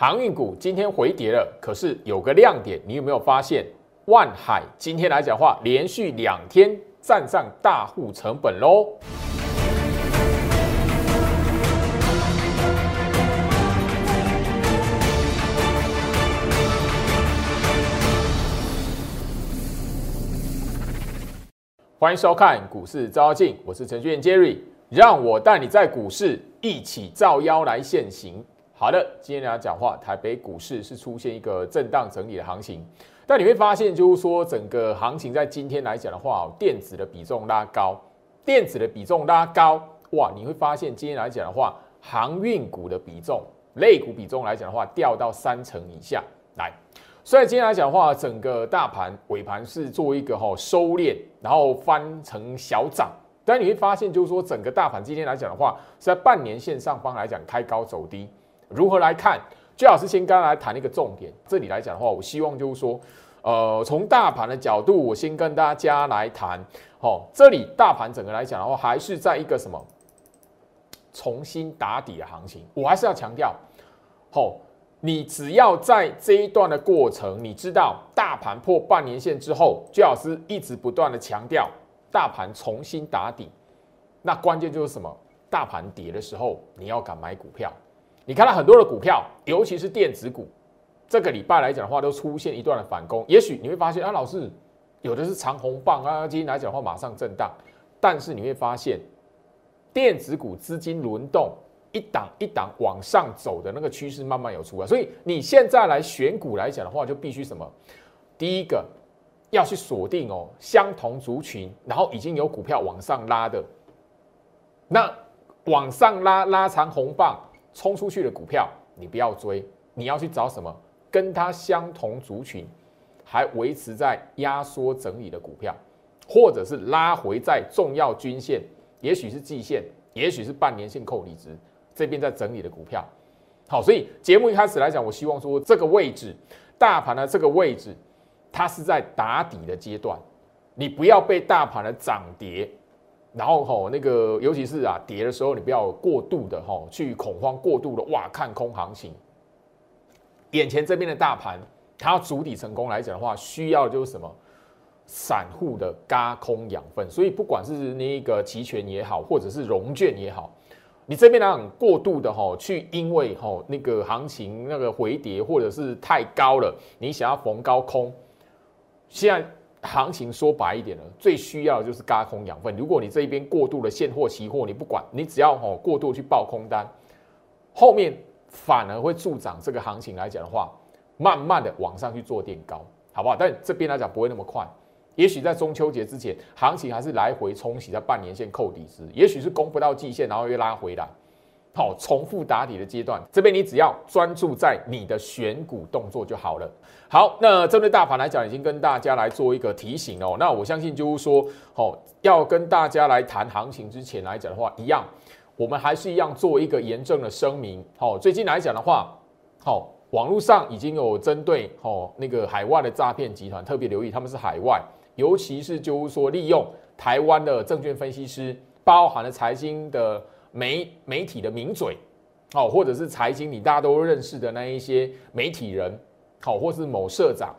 航运股今天回跌了，可是有个亮点，你有没有发现？万海今天来讲话，连续两天站上大户成本喽。欢迎收看股市招妖镜，我是程序员 Jerry，让我带你在股市一起照妖来现行。好的，今天来讲话，台北股市是出现一个震荡整理的行情，但你会发现，就是说整个行情在今天来讲的话，电子的比重拉高，电子的比重拉高，哇，你会发现今天来讲的话，航运股的比重、类股比重来讲的话，掉到三成以下来。所以今天来讲的话，整个大盘尾盘是做一个哈收敛，然后翻成小涨。但你会发现，就是说整个大盘今天来讲的话，是在半年线上方来讲开高走低。如何来看？最好是先刚来谈一个重点。这里来讲的话，我希望就是说，呃，从大盘的角度，我先跟大家来谈。好，这里大盘整个来讲的话，还是在一个什么重新打底的行情。我还是要强调，好。你只要在这一段的过程，你知道大盘破半年线之后，最老师一直不断的强调大盘重新打底，那关键就是什么？大盘跌的时候，你要敢买股票。你看到很多的股票，尤其是电子股，这个礼拜来讲的话，都出现一段的反攻。也许你会发现啊，老师有的是长红棒啊，今天来讲的话马上震荡，但是你会发现电子股资金轮动。一档一档往上走的那个趋势慢慢有出来，所以你现在来选股来讲的话，就必须什么？第一个要去锁定哦，相同族群，然后已经有股票往上拉的，那往上拉拉长红棒冲出去的股票，你不要追，你要去找什么？跟它相同族群还维持在压缩整理的股票，或者是拉回在重要均线，也许是季线，也许是半年线扣离值。这边在整理的股票，好，所以节目一开始来讲，我希望说这个位置，大盘的这个位置，它是在打底的阶段，你不要被大盘的涨跌，然后吼那个，尤其是啊跌的时候，你不要过度的吼去恐慌，过度的哇看空行情。眼前这边的大盘，它要主底成功来讲的话，需要就是什么散户的嘎空养分，所以不管是那个期权也好，或者是融券也好。你这边呢，过度的吼，去因为吼那个行情那个回跌或者是太高了，你想要逢高空，现在行情说白一点了，最需要的就是嘎空养分。如果你这一边过度的现货期货，你不管，你只要哈过度去报空单，后面反而会助长这个行情来讲的话，慢慢的往上去做垫高，好不好？但这边来讲不会那么快。也许在中秋节之前，行情还是来回冲洗在半年线扣底值，也许是攻不到季线，然后又拉回来，好，重复打底的阶段。这边你只要专注在你的选股动作就好了。好，那针对大盘来讲，已经跟大家来做一个提醒哦。那我相信就是说，好，要跟大家来谈行情之前来讲的话，一样，我们还是一样做一个严正的声明。好，最近来讲的话，好，网络上已经有针对好那个海外的诈骗集团特别留意，他们是海外。尤其是就是说，利用台湾的证券分析师，包含了财经的媒媒体的名嘴，好，或者是财经你大家都认识的那一些媒体人，好，或是某社长，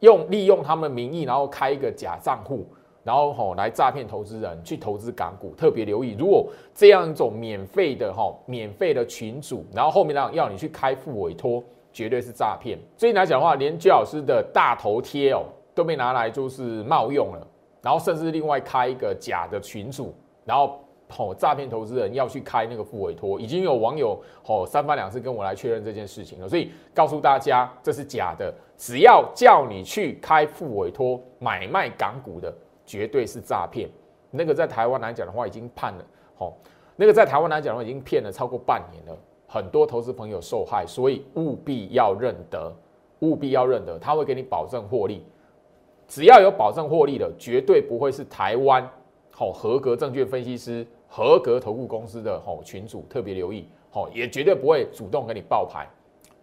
用利用他们名义，然后开一个假账户，然后吼来诈骗投资人去投资港股。特别留意，如果这样一种免费的哈免费的群主，然后后面让要你去开副委托，绝对是诈骗。最近来讲的话，连居老师的大头贴哦。都被拿来就是冒用了，然后甚至另外开一个假的群主，然后吼诈骗投资人要去开那个副委托，已经有网友吼三番两次跟我来确认这件事情了，所以告诉大家这是假的，只要叫你去开副委托买卖港股的，绝对是诈骗。那个在台湾来讲的话，已经判了吼，那个在台湾来讲的话，已经骗了超过半年了，很多投资朋友受害，所以务必要认得，务必要认得，他会给你保证获利。只要有保证获利的，绝对不会是台湾好合格证券分析师、合格投顾公司的好群主，特别留意好，也绝对不会主动给你报牌，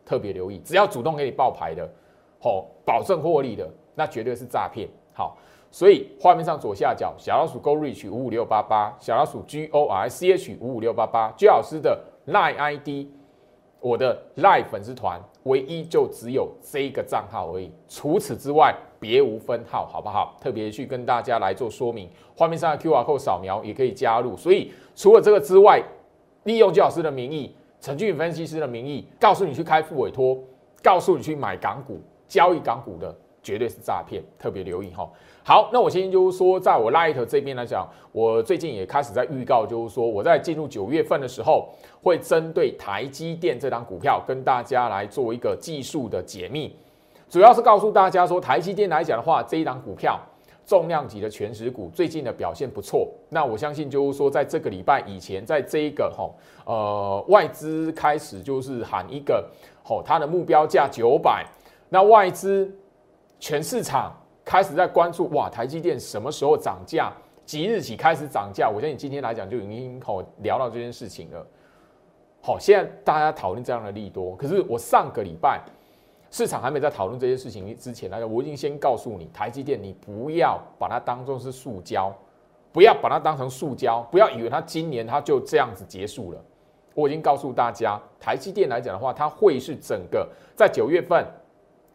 特别留意。只要主动给你报牌的，好保证获利的，那绝对是诈骗。好，所以画面上左下角小老鼠 Go Reach 五五六八八，小老鼠 G O R C H 五五六八八，居老师的 Line ID 我的 Live 粉丝团唯一就只有这个账号而已，除此之外别无分号，好不好？特别去跟大家来做说明，画面上的 QR code 扫描也可以加入。所以除了这个之外，利用教老师的名义、陈俊分析师的名义，告诉你去开副委托，告诉你去买港股、交易港股的，绝对是诈骗，特别留意哈。好，那我先就是说，在我 Light 这边来讲，我最近也开始在预告，就是说我在进入九月份的时候，会针对台积电这张股票跟大家来做一个技术的解密，主要是告诉大家说，台积电来讲的话，这一档股票重量级的全实股，最近的表现不错。那我相信就是说，在这个礼拜以前，在这一个哈呃外资开始就是喊一个吼它的目标价九百，那外资全市场。开始在关注哇，台积电什么时候涨价？即日起开始涨价。我相信今天来讲就已经吼聊到这件事情了。好，现在大家讨论这样的利多，可是我上个礼拜市场还没在讨论这件事情之前来讲，我已经先告诉你，台积电你不要把它当做是塑胶，不要把它当成塑胶，不要以为它今年它就这样子结束了。我已经告诉大家，台积电来讲的话，它会是整个在九月份。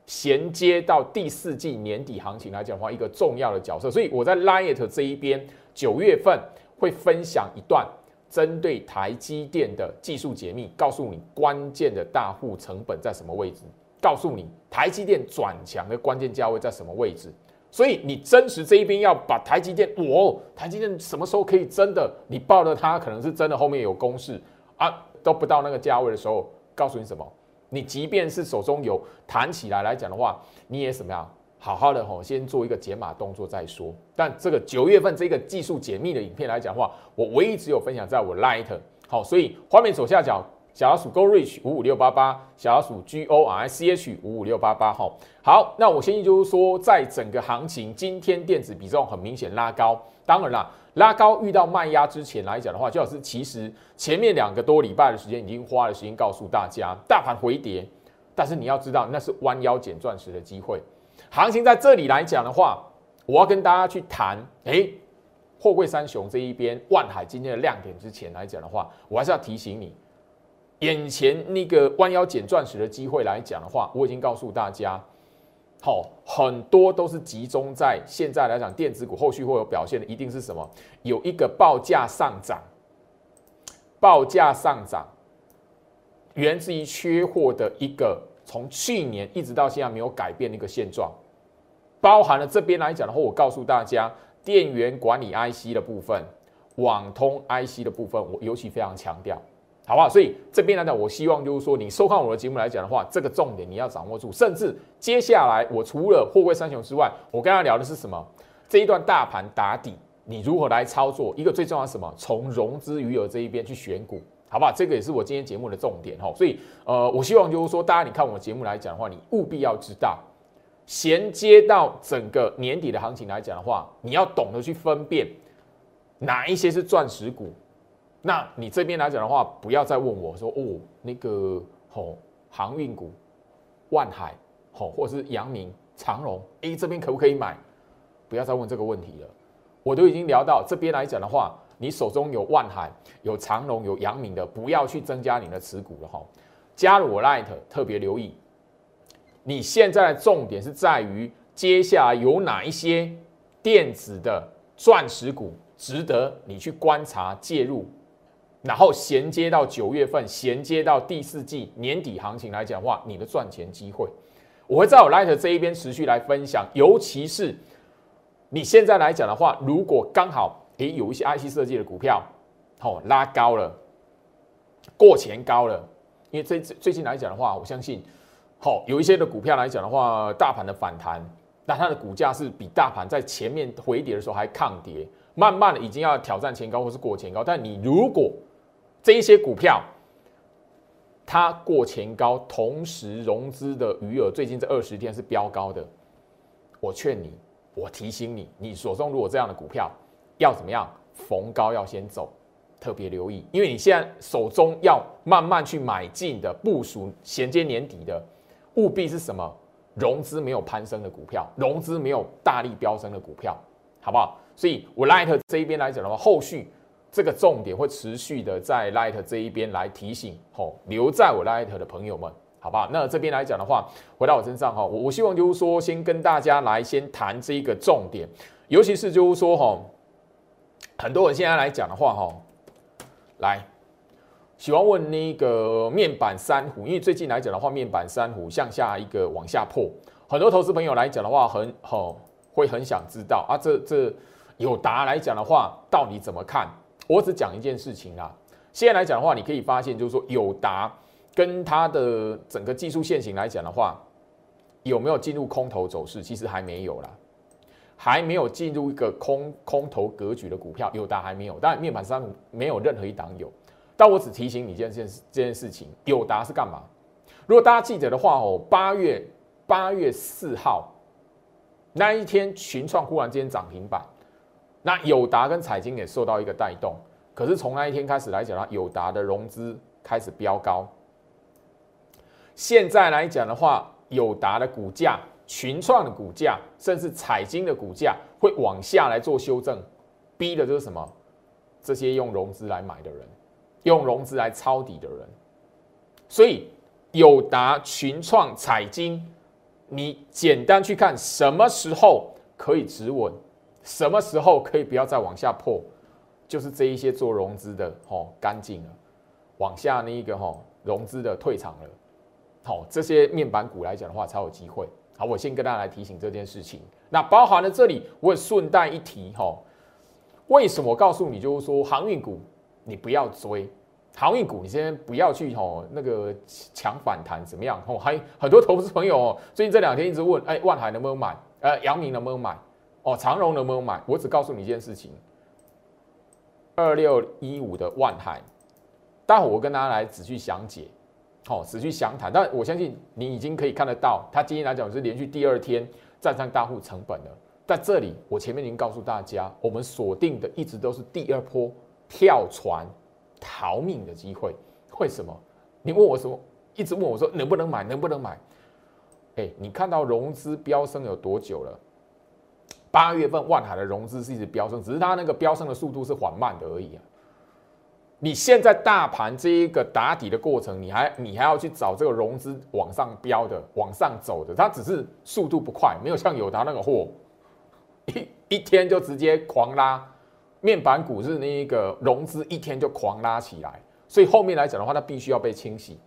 衔接到第四季年底行情来讲的话，一个重要的角色。所以我在 Lite 这一边，九月份会分享一段针对台积电的技术解密，告诉你关键的大户成本在什么位置，告诉你台积电转强的关键价位在什么位置。所以你真实这一边要把台积电，哦，台积电什么时候可以真的？你抱着它可能是真的，后面有公式啊，都不到那个价位的时候，告诉你什么？你即便是手中有弹起来来讲的话，你也什么样？好好的吼，先做一个解码动作再说。但这个九月份这个技术解密的影片来讲的话，我唯一只有分享在我 Light 好，所以画面左下角小老鼠 Go Reach 五五六八八，小老鼠 G O R C H 五五六八八哈。好，那我先就是说，在整个行情，今天电子比重很明显拉高，当然啦。拉高遇到卖压之前来讲的话，就老师其实前面两个多礼拜的时间已经花了时间告诉大家，大盘回跌，但是你要知道那是弯腰捡钻石的机会。行情在这里来讲的话，我要跟大家去谈，哎，货柜三雄这一边，万海今天的亮点之前来讲的话，我还是要提醒你，眼前那个弯腰捡钻石的机会来讲的话，我已经告诉大家。好，很多都是集中在现在来讲，电子股后续会有表现的，一定是什么？有一个报价上涨，报价上涨，源自于缺货的一个从去年一直到现在没有改变的一个现状，包含了这边来讲的话，我告诉大家，电源管理 IC 的部分，网通 IC 的部分，我尤其非常强调。好不好？所以这边来讲，我希望就是说，你收看我的节目来讲的话，这个重点你要掌握住。甚至接下来，我除了货柜三雄之外，我跟他聊的是什么？这一段大盘打底，你如何来操作？一个最重要是什么？从融资余额这一边去选股，好不好？这个也是我今天节目的重点哈。所以，呃，我希望就是说，大家你看我的节目来讲的话，你务必要知道，衔接到整个年底的行情来讲的话，你要懂得去分辨哪一些是钻石股。那你这边来讲的话，不要再问我说哦，那个吼航运股，万海吼，或者是阳明、长荣，哎，这边可不可以买？不要再问这个问题了。我都已经聊到这边来讲的话，你手中有万海、有长荣、有阳明的，不要去增加你的持股了哈。加入我 Light，特别留意。你现在的重点是在于接下来有哪一些电子的钻石股值得你去观察介入。然后衔接到九月份，衔接到第四季年底行情来讲话，你的赚钱机会，我会在我 Light 这一边持续来分享。尤其是你现在来讲的话，如果刚好诶有一些 IC 设计的股票，哦拉高了，过前高了，因为最最近来讲的话，我相信，好有一些的股票来讲的话，大盘的反弹，那它的股价是比大盘在前面回跌的时候还抗跌，慢慢的已经要挑战前高或是过前高，但你如果这一些股票，它过前高，同时融资的余额最近这二十天是飙高的。我劝你，我提醒你，你手中如果这样的股票，要怎么样？逢高要先走，特别留意，因为你现在手中要慢慢去买进的部署衔接年底的，务必是什么？融资没有攀升的股票，融资没有大力飙升的股票，好不好？所以我 Light 这一边来讲的话，后续。这个重点会持续的在 Light 这一边来提醒，吼，留在我 Light 的朋友们，好不好？那这边来讲的话，回到我身上哈，我我希望就是说，先跟大家来先谈这一个重点，尤其是就是说哈，很多人现在来讲的话哈，来喜欢问那个面板珊瑚，因为最近来讲的话，面板珊瑚向下一个往下破，很多投资朋友来讲的话，很好会很想知道啊，这这有答来讲的话，到底怎么看？我只讲一件事情啊，现在来讲的话，你可以发现就是说，友达跟它的整个技术线型来讲的话，有没有进入空头走势？其实还没有啦，还没有进入一个空空头格局的股票，友达还没有。但，面板上没有任何一档有。但我只提醒你一件件事，这件事情，友达是干嘛？如果大家记得的话哦，八月八月四号那一天，群创忽然间涨停板。那友达跟彩金也受到一个带动，可是从那一天开始来讲呢，友达的融资开始飙高。现在来讲的话，友达的股价、群创的股价，甚至彩金的股价会往下来做修正，逼的就是什么？这些用融资来买的人，用融资来抄底的人。所以友达、群创、彩金，你简单去看什么时候可以止稳。什么时候可以不要再往下破？就是这一些做融资的吼干净了，往下那一个吼融资的退场了，好这些面板股来讲的话才有机会。好，我先跟大家来提醒这件事情。那包含了这里，我也顺带一提吼，为什么告诉你就是说航运股你不要追，航运股你先不要去吼那个抢反弹怎么样？吼还很多投资朋友哦，最近这两天一直问，哎万海能不能买？呃阳明能不能买？哦，长荣能不能买？我只告诉你一件事情：二六一五的万海，待会我跟大家来仔细详解，好，仔细详谈。但我相信你已经可以看得到，它今天来讲是连续第二天站上大户成本了。在这里，我前面已经告诉大家，我们锁定的一直都是第二波跳船逃命的机会。为什么？你问我什么？一直问我说能不能买？能不能买？哎，你看到融资飙升有多久了？八月份万海的融资是一直飙升，只是它那个飙升的速度是缓慢的而已啊。你现在大盘这一个打底的过程，你还你还要去找这个融资往上飙的、往上走的，它只是速度不快，没有像友达那个货 一一天就直接狂拉。面板股是那一个融资一天就狂拉起来，所以后面来讲的话，它必须要被清洗。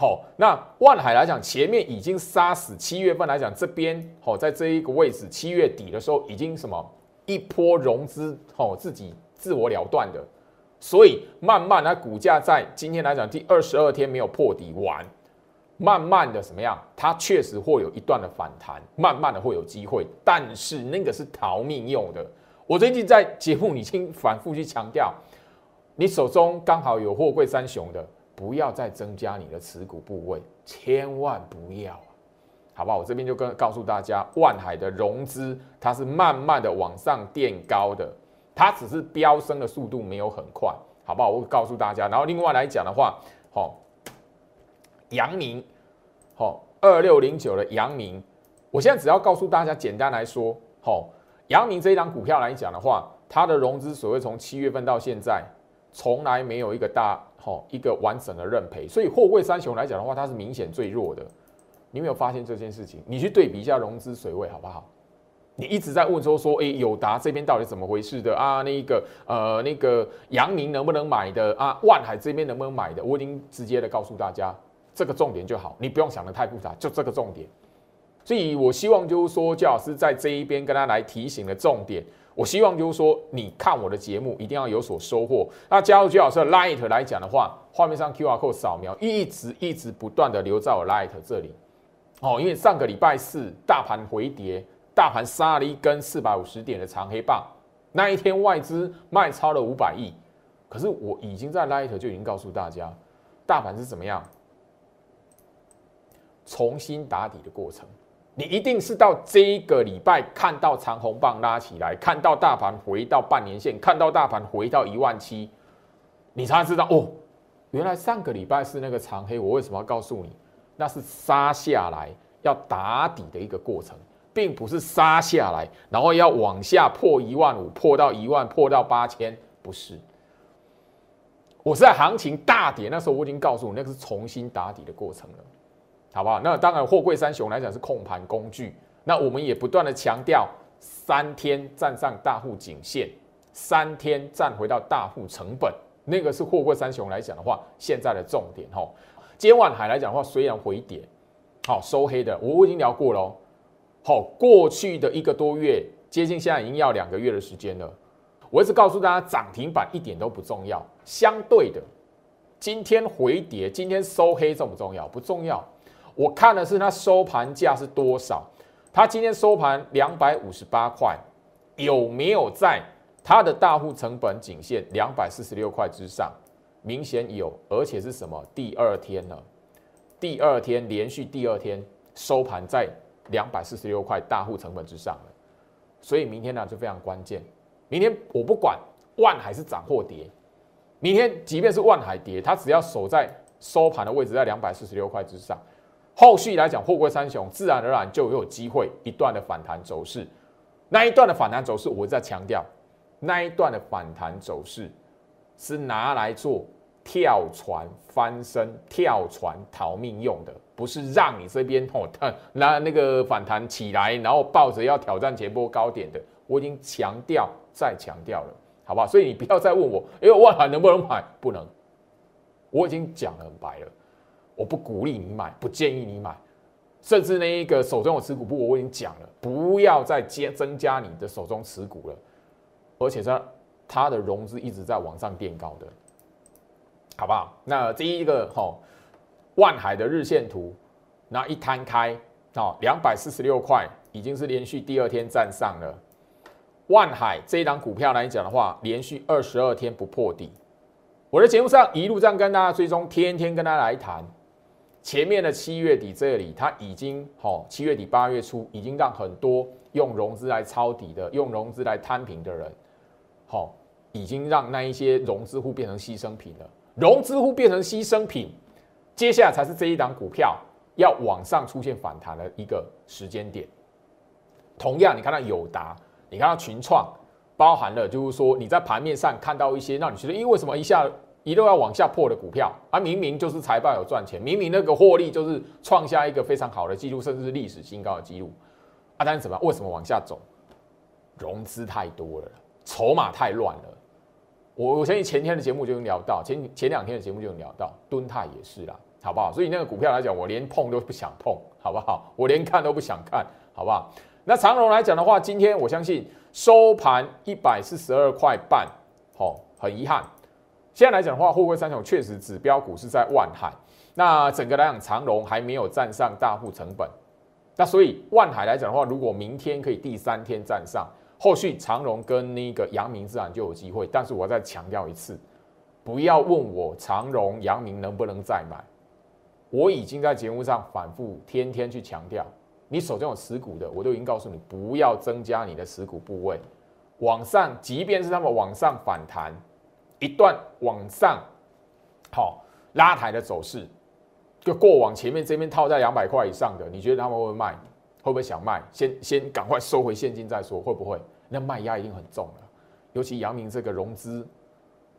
好，那万海来讲，前面已经杀死。七月份来讲，这边好，在这一个位置，七月底的时候已经什么一波融资，好自己自我了断的，所以慢慢它股价在今天来讲，第二十二天没有破底完，慢慢的什么样？它确实会有一段的反弹，慢慢的会有机会，但是那个是逃命用的。我最近在节目已经反复去强调，你手中刚好有货柜三雄的。不要再增加你的持股部位，千万不要，好不好？我这边就跟告诉大家，万海的融资它是慢慢的往上垫高的，它只是飙升的速度没有很快，好不好？我告诉大家。然后另外来讲的话，好，阳明，好，二六零九的阳明，我现在只要告诉大家，简单来说，好，阳明这一张股票来讲的话，它的融资所谓从七月份到现在，从来没有一个大。好，一个完整的认赔，所以货柜三雄来讲的话，它是明显最弱的。你有没有发现这件事情？你去对比一下融资水位好不好？你一直在问说说，哎，友达这边到底怎么回事的啊？那个呃，那个阳明能不能买的啊？万海这边能不能买的？我已经直接的告诉大家，这个重点就好，你不用想的太复杂，就这个重点。所以我希望就是说，焦老师在这一边跟他来提醒的重点。我希望就是说，你看我的节目一定要有所收获。那加入居老师的 Light 来讲的话，画面上 QR code 扫描，一直一直不断的留在我 Light 这里。哦，因为上个礼拜四大盘回跌，大盘杀了一根四百五十点的长黑棒，那一天外资卖超了五百亿。可是我已经在 Light 就已经告诉大家，大盘是怎么样重新打底的过程。你一定是到这一个礼拜看到长红棒拉起来，看到大盘回到半年线，看到大盘回到一万七，你才知道哦，原来上个礼拜是那个长黑。我为什么要告诉你？那是杀下来要打底的一个过程，并不是杀下来然后要往下破一万五，破到一万，破到八千，不是。我是在行情大跌那时候，我已经告诉你，那个是重新打底的过程了，好不好？那当然，货柜三雄来讲是控盘工具。那我们也不断的强调，三天站上大户颈线，三天站回到大户成本，那个是货柜三雄来讲的话，现在的重点哈。今天万海来讲的话，虽然回跌，好收黑的，我已经聊过了。好，过去的一个多月，接近现在已经要两个月的时间了。我一直告诉大家，涨停板一点都不重要。相对的，今天回跌，今天收黑重不重要？不重要。我看的是它收盘价是多少。它今天收盘两百五十八块，有没有在它的大户成本颈线两百四十六块之上？明显有，而且是什么？第二天了，第二天连续第二天收盘在两百四十六块大户成本之上了。所以明天呢就非常关键。明天我不管万海是涨或跌，明天即便是万海跌，它只要守在收盘的位置在两百四十六块之上，后续来讲货柜三雄自然而然就有机会一段的反弹走势。那一段的反弹走势，我在强调，那一段的反弹走势是拿来做跳船翻身、跳船逃命用的，不是让你这边哦，拿那个反弹起来，然后抱着要挑战前波高点的。我已经强调。再强调了，好不好？所以你不要再问我，哎，万海能不能买？不能。我已经讲的很白了，我不鼓励你买，不建议你买，甚至那一个手中有持股不，我已经讲了，不要再接增加你的手中持股了。而且它它的融资一直在往上垫高的，好不好？那第一个哈，万海的日线图，那一摊开，哦，两百四十六块，已经是连续第二天站上了。万海这一档股票来讲的话，连续二十二天不破底。我的节目上一路这样跟大家追踪，天天跟大家来谈。前面的七月底这里，它已经好，七月底八月初已经让很多用融资来抄底的、用融资来摊平的人，好，已经让那一些融资户变成牺牲品了。融资户变成牺牲品，接下来才是这一档股票要往上出现反弹的一个时间点。同样，你看到友达。你看到群创包含了，就是说你在盘面上看到一些让你觉得，因为什么一下一路要往下破的股票，啊，明明就是财报有赚钱，明明那个获利就是创下一个非常好的记录，甚至是历史新高的记录，啊，但是怎么为什么往下走？融资太多了，筹码太乱了。我我相信前天的节目就能聊到，前前两天的节目就能聊到，敦泰也是啦，好不好？所以那个股票来讲，我连碰都不想碰，好不好？我连看都不想看，好不好？那长荣来讲的话，今天我相信收盘一百四十二块半，好，很遗憾。现在来讲的话，货柜三雄确实指标股是在万海，那整个来讲，长荣还没有站上大户成本。那所以万海来讲的话，如果明天可以第三天站上，后续长荣跟那个阳明自然就有机会。但是我再强调一次，不要问我长荣、阳明能不能再买，我已经在节目上反复天天去强调。你手中有持股的，我都已经告诉你，不要增加你的持股部位。往上，即便是他们往上反弹一段往上，好拉抬的走势，就过往前面这边套在两百块以上的，你觉得他们会卖？会不会想卖？先先赶快收回现金再说，会不会？那卖压一定很重了。尤其阳明这个融资，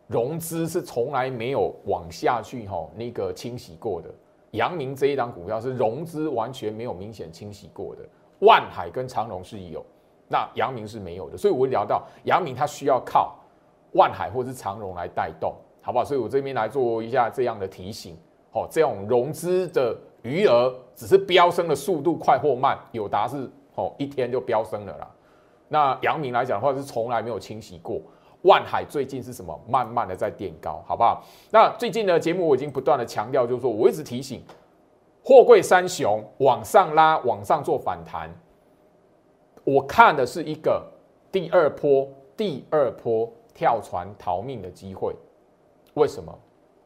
融资是从来没有往下去哈那个清洗过的。阳明这一档股票是融资完全没有明显清洗过的，万海跟长隆是有，那阳明是没有的，所以我聊到阳明它需要靠万海或是长荣来带动，好不好？所以我这边来做一下这样的提醒，哦，这种融资的余额只是飙升的速度快或慢，有达是哦一天就飙升了啦，那阳明来讲的话是从来没有清洗过。万海最近是什么？慢慢的在垫高，好不好？那最近的节目我已经不断的强调，就是说我一直提醒，货柜三雄往上拉，往上做反弹，我看的是一个第二波、第二波跳船逃命的机会。为什么？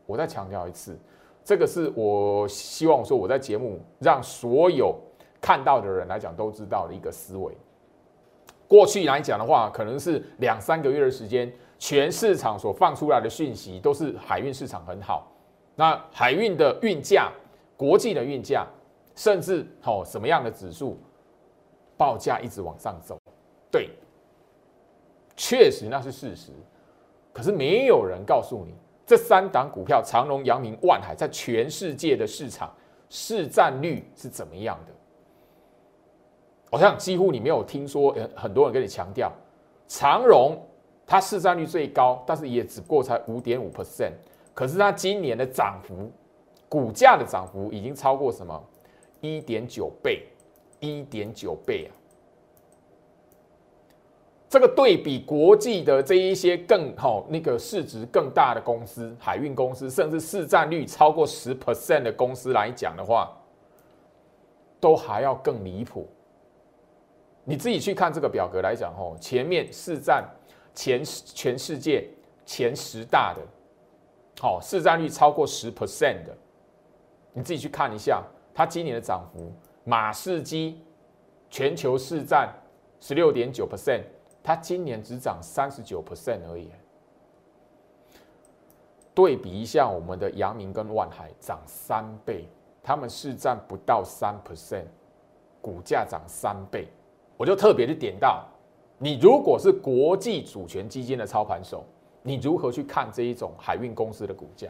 我再强调一次，这个是我希望说我在节目让所有看到的人来讲都知道的一个思维。过去来讲的话，可能是两三个月的时间，全市场所放出来的讯息都是海运市场很好。那海运的运价、国际的运价，甚至哦什么样的指数，报价一直往上走。对，确实那是事实。可是没有人告诉你，这三档股票长隆、阳明、万海在全世界的市场市占率是怎么样的？我想几乎你没有听说，呃，很多人跟你强调，长荣它市占率最高，但是也只不过才五点五 percent，可是它今年的涨幅，股价的涨幅已经超过什么？一点九倍，一点九倍啊！这个对比国际的这一些更好、那个市值更大的公司，海运公司，甚至市占率超过十 percent 的公司来讲的话，都还要更离谱。你自己去看这个表格来讲，吼，前面市占前全世界前十大的，好市占率超过十 percent 的，你自己去看一下，它今年的涨幅，马士基全球市占十六点九 percent，它今年只涨三十九 percent 而已。对比一下我们的阳明跟万海涨三倍，他们市占不到三 percent，股价涨三倍。我就特别的点到，你如果是国际主权基金的操盘手，你如何去看这一种海运公司的股价？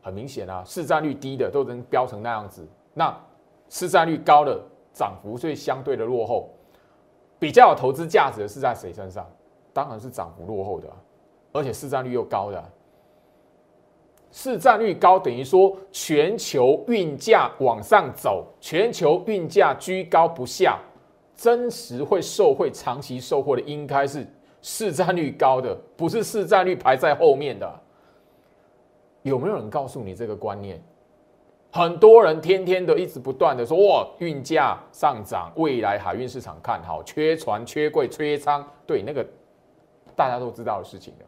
很明显啊，市占率低的都能飙成那样子，那市占率高的涨幅最相对的落后，比较有投资价值的是在谁身上？当然是涨幅落后的，而且市占率又高的。市占率高等于说全球运价往上走，全球运价居高不下。真实会受惠、长期受惠的，应该是市占率高的，不是市占率排在后面的。有没有人告诉你这个观念？很多人天天的一直不断的说：“哇，运价上涨，未来海运市场看好，缺船、缺柜、缺仓。”对，那个大家都知道的事情了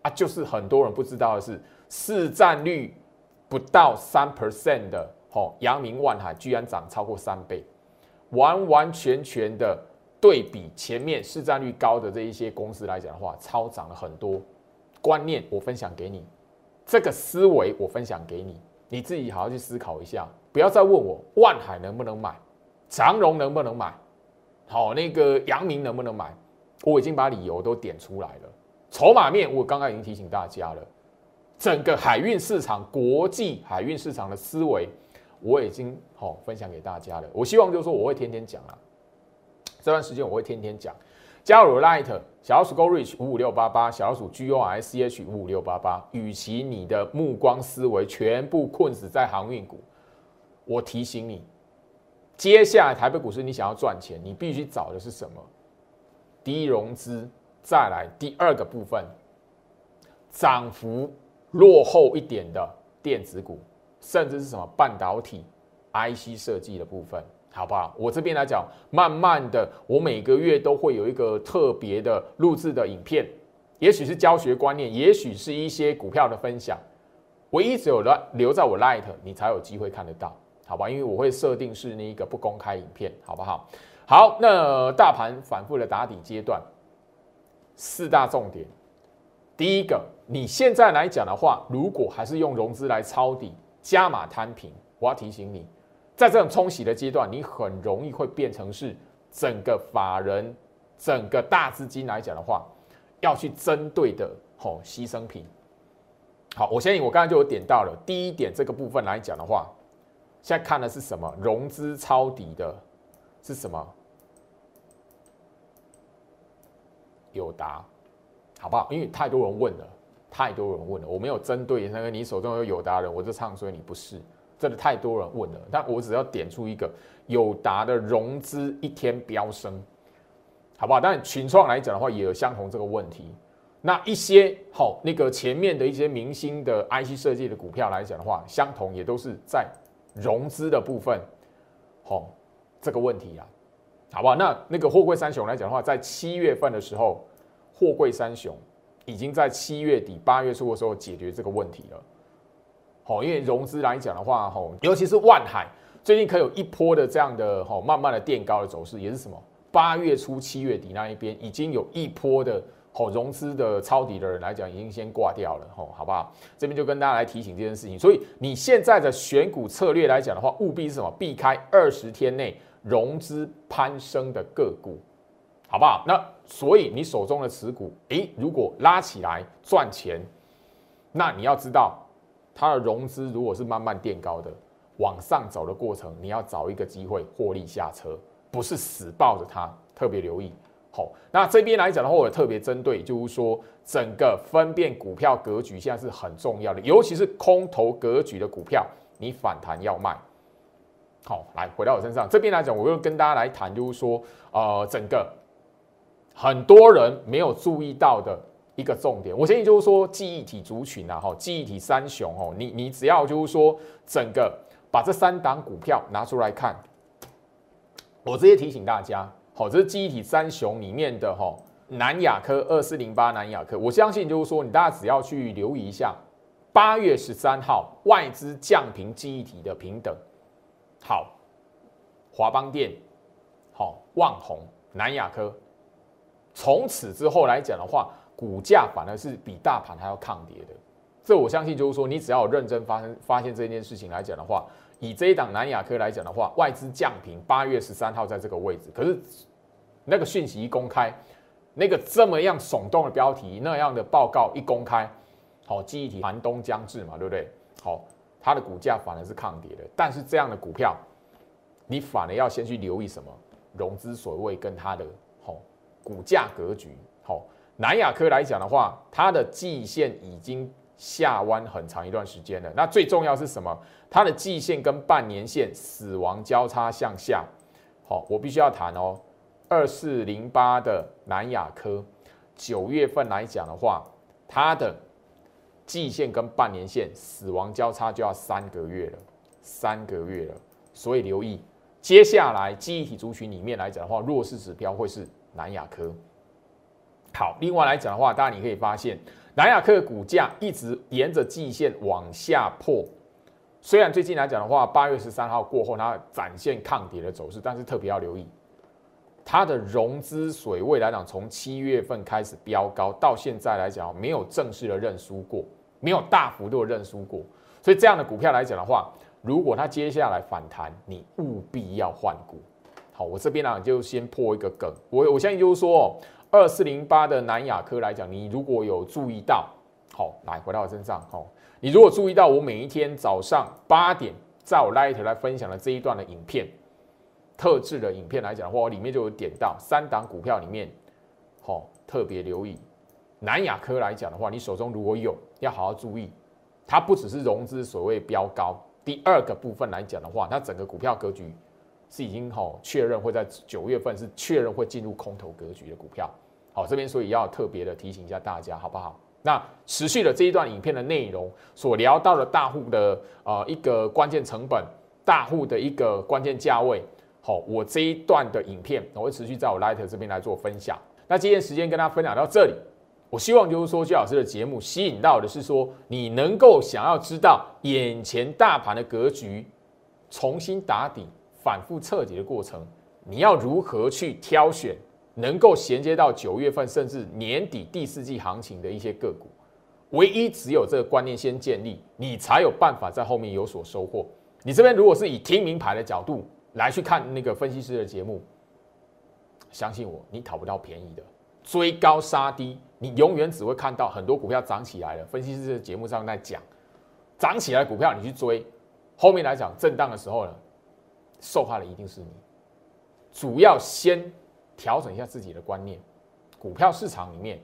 啊，就是很多人不知道的是，市占率不到三 percent 的，吼，阳明万海居然涨超过三倍。完完全全的对比前面市占率高的这一些公司来讲的话，超涨了很多。观念我分享给你，这个思维我分享给你，你自己好好去思考一下，不要再问我万海能不能买，长荣能不能买，好那个阳明能不能买，我已经把理由都点出来了。筹码面我刚刚已经提醒大家了，整个海运市场、国际海运市场的思维。我已经好分享给大家了。我希望就是说，我会天天讲啊。这段时间我会天天讲。加入 Light 小老鼠 Go Reach 五五六八八，小老鼠 G O R C H 五五六八八。与其你的目光思维全部困死在航运股，我提醒你，接下来台北股市你想要赚钱，你必须找的是什么？低融资，再来第二个部分，涨幅落后一点的电子股。甚至是什么半导体、IC 设计的部分，好不好？我这边来讲，慢慢的，我每个月都会有一个特别的录制的影片，也许是教学观念，也许是一些股票的分享。唯一只有留留在我 Light，你才有机会看得到，好吧？因为我会设定是那一个不公开影片，好不好？好，那大盘反复的打底阶段，四大重点。第一个，你现在来讲的话，如果还是用融资来抄底。加码摊平，我要提醒你，在这种冲洗的阶段，你很容易会变成是整个法人、整个大资金来讲的话，要去针对的吼牺牲品。好，我相信我刚才就有点到了第一点这个部分来讲的话，现在看的是什么？融资抄底的是什么？友达，好不好？因为太多人问了。太多人问了，我没有针对那个你手中有友达人，我就唱衰你不是，真的太多人问了。但我只要点出一个友达的融资一天飙升，好不好？但群创来讲的话，也有相同这个问题。那一些好那个前面的一些明星的 IC 设计的股票来讲的话，相同也都是在融资的部分，好这个问题啊，好不好？那那个货柜三雄来讲的话，在七月份的时候，货柜三雄。已经在七月底八月初的时候解决这个问题了，好，因为融资来讲的话，吼，尤其是万海最近可有一波的这样的吼慢慢的垫高的走势，也是什么？八月初七月底那一边已经有一波的吼融资的抄底的人来讲，已经先挂掉了，吼，好不好？这边就跟大家来提醒这件事情。所以你现在的选股策略来讲的话，务必是什么？避开二十天内融资攀升的个股。好不好？那所以你手中的持股，诶，如果拉起来赚钱，那你要知道它的融资如果是慢慢垫高的往上走的过程，你要找一个机会获利下车，不是死抱着它，特别留意。好，那这边来讲的话，我特别针对，就是说整个分辨股票格局现在是很重要的，尤其是空头格局的股票，你反弹要卖。好，来回到我身上这边来讲，我又跟大家来谈，就是说，呃，整个很多人没有注意到的一个重点，我建议就是说，记忆体族群啊，哈，记忆体三雄哦，你你只要就是说，整个把这三档股票拿出来看，我直接提醒大家，好，这是记忆体三雄里面的哈，南亚科二四零八南亚科，我相信就是说，你大家只要去留意一下，八月十三号外资降平记忆体的平等。好，华邦电，好，旺宏、南亚科，从此之后来讲的话，股价反而是比大盘还要抗跌的。这我相信就是说，你只要认真发生发现这件事情来讲的话，以这一档南亚科来讲的话，外资降平八月十三号在这个位置，可是那个讯息一公开，那个这么样耸动的标题，那样的报告一公开，好，记忆体寒冬将至嘛，对不对？好。它的股价反而是抗跌的，但是这样的股票，你反而要先去留意什么融资所谓跟它的好股价格局。好，南亚科来讲的话，它的季线已经下弯很长一段时间了。那最重要是什么？它的季线跟半年线死亡交叉向下。好，我必须要谈哦，二四零八的南亚科，九月份来讲的话，它的。季线跟半年线死亡交叉就要三个月了，三个月了，所以留意接下来记忆体族群里面来讲的话，弱势指标会是南亚科。好，另外来讲的话，大家你可以发现南亚克的股价一直沿着季线往下破，虽然最近来讲的话，八月十三号过后它展现抗跌的走势，但是特别要留意它的融资水位来讲，从七月份开始飙高，到现在来讲没有正式的认输过。没有大幅度认输过，所以这样的股票来讲的话，如果它接下来反弹，你务必要换股。好，我这边呢就先破一个梗，我我相信就是说，二四零八的南亚科来讲，你如果有注意到，好，来回到我身上，好，你如果注意到我每一天早上八点在我 Light 来分享的这一段的影片，特制的影片来讲的话，我里面就有点到三档股票里面，好，特别留意。南亚科来讲的话，你手中如果有，要好好注意，它不只是融资所谓标高，第二个部分来讲的话，它整个股票格局是已经吼确认会在九月份是确认会进入空头格局的股票。好，这边所以要特别的提醒一下大家，好不好？那持续的这一段影片的内容所聊到的大户的呃一个关键成本，大户的一个关键价位，好，我这一段的影片我会持续在我 Light 这边来做分享。那今天时间跟大家分享到这里。我希望就是说，居老师的节目吸引到的是说，你能够想要知道眼前大盘的格局，重新打底、反复彻底的过程，你要如何去挑选能够衔接到九月份甚至年底第四季行情的一些个股。唯一只有这个观念先建立，你才有办法在后面有所收获。你这边如果是以听名牌的角度来去看那个分析师的节目，相信我，你讨不到便宜的。追高杀低，你永远只会看到很多股票涨起来了。分析师的节目上在讲，涨起来股票你去追，后面来讲震荡的时候呢，受害的一定是你。主要先调整一下自己的观念，股票市场里面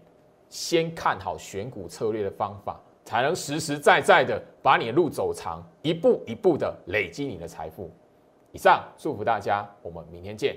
先看好选股策略的方法，才能实实在在的把你的路走长，一步一步的累积你的财富。以上祝福大家，我们明天见。